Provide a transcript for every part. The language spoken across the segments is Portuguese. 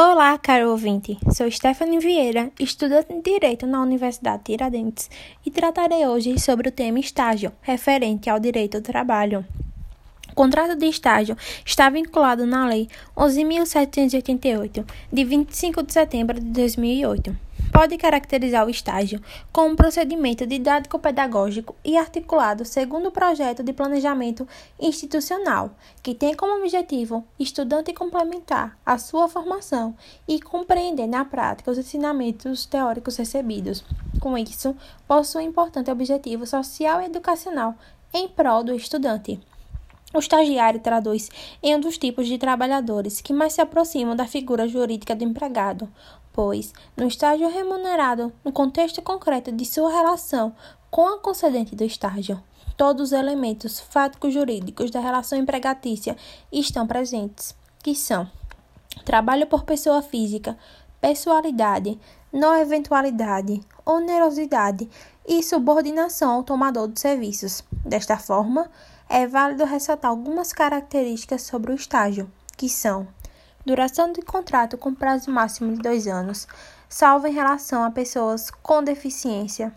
Olá, caro ouvinte. Sou Stephanie Vieira, estudante de Direito na Universidade Tiradentes e tratarei hoje sobre o tema estágio, referente ao direito do trabalho. O contrato de estágio está vinculado na Lei 11.788, de 25 de setembro de 2008 pode caracterizar o estágio como um procedimento didático-pedagógico e articulado segundo o projeto de planejamento institucional, que tem como objetivo estudante complementar a sua formação e compreender na prática os ensinamentos teóricos recebidos. Com isso, possui importante objetivo social e educacional em prol do estudante. O estagiário traduz em um dos tipos de trabalhadores que mais se aproximam da figura jurídica do empregado, pois, no estágio remunerado, no contexto concreto de sua relação com a concedente do estágio, todos os elementos fáticos jurídicos da relação empregatícia estão presentes, que são trabalho por pessoa física, pessoalidade, não eventualidade, onerosidade e subordinação ao tomador de serviços. Desta forma, é válido ressaltar algumas características sobre o estágio, que são Duração de contrato com prazo máximo de dois anos, salvo em relação a pessoas com deficiência.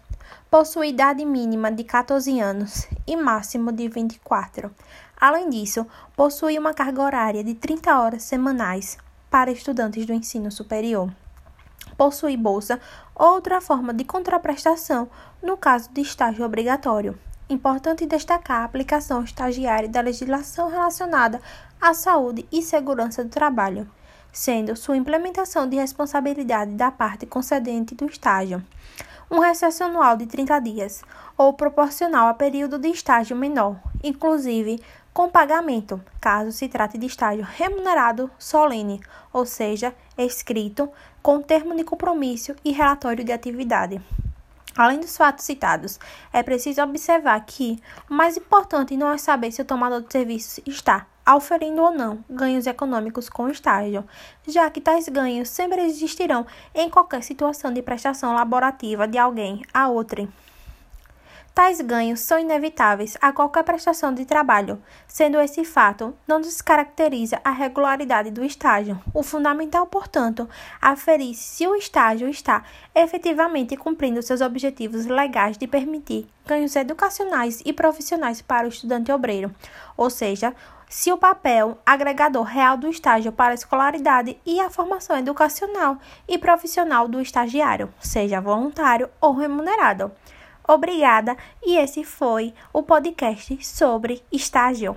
Possui idade mínima de 14 anos e máximo de 24. Além disso, possui uma carga horária de 30 horas semanais para estudantes do ensino superior. Possui bolsa ou outra forma de contraprestação no caso de estágio obrigatório. Importante destacar a aplicação estagiária da legislação relacionada à saúde e segurança do trabalho, sendo sua implementação de responsabilidade da parte concedente do estágio. Um recesso anual de 30 dias, ou proporcional a período de estágio menor, inclusive com pagamento, caso se trate de estágio remunerado solene, ou seja, escrito, com termo de compromisso e relatório de atividade. Além dos fatos citados, é preciso observar que o mais importante não é saber se o tomador de serviços está auferindo ou não ganhos econômicos com o estágio, já que tais ganhos sempre existirão em qualquer situação de prestação laborativa de alguém a outrem. Tais ganhos são inevitáveis a qualquer prestação de trabalho, sendo esse fato não descaracteriza a regularidade do estágio. O fundamental, portanto, aferir se o estágio está efetivamente cumprindo seus objetivos legais de permitir ganhos educacionais e profissionais para o estudante obreiro, ou seja, se o papel agregador real do estágio para a escolaridade e a formação educacional e profissional do estagiário, seja voluntário ou remunerado. Obrigada, e esse foi o podcast sobre estágio.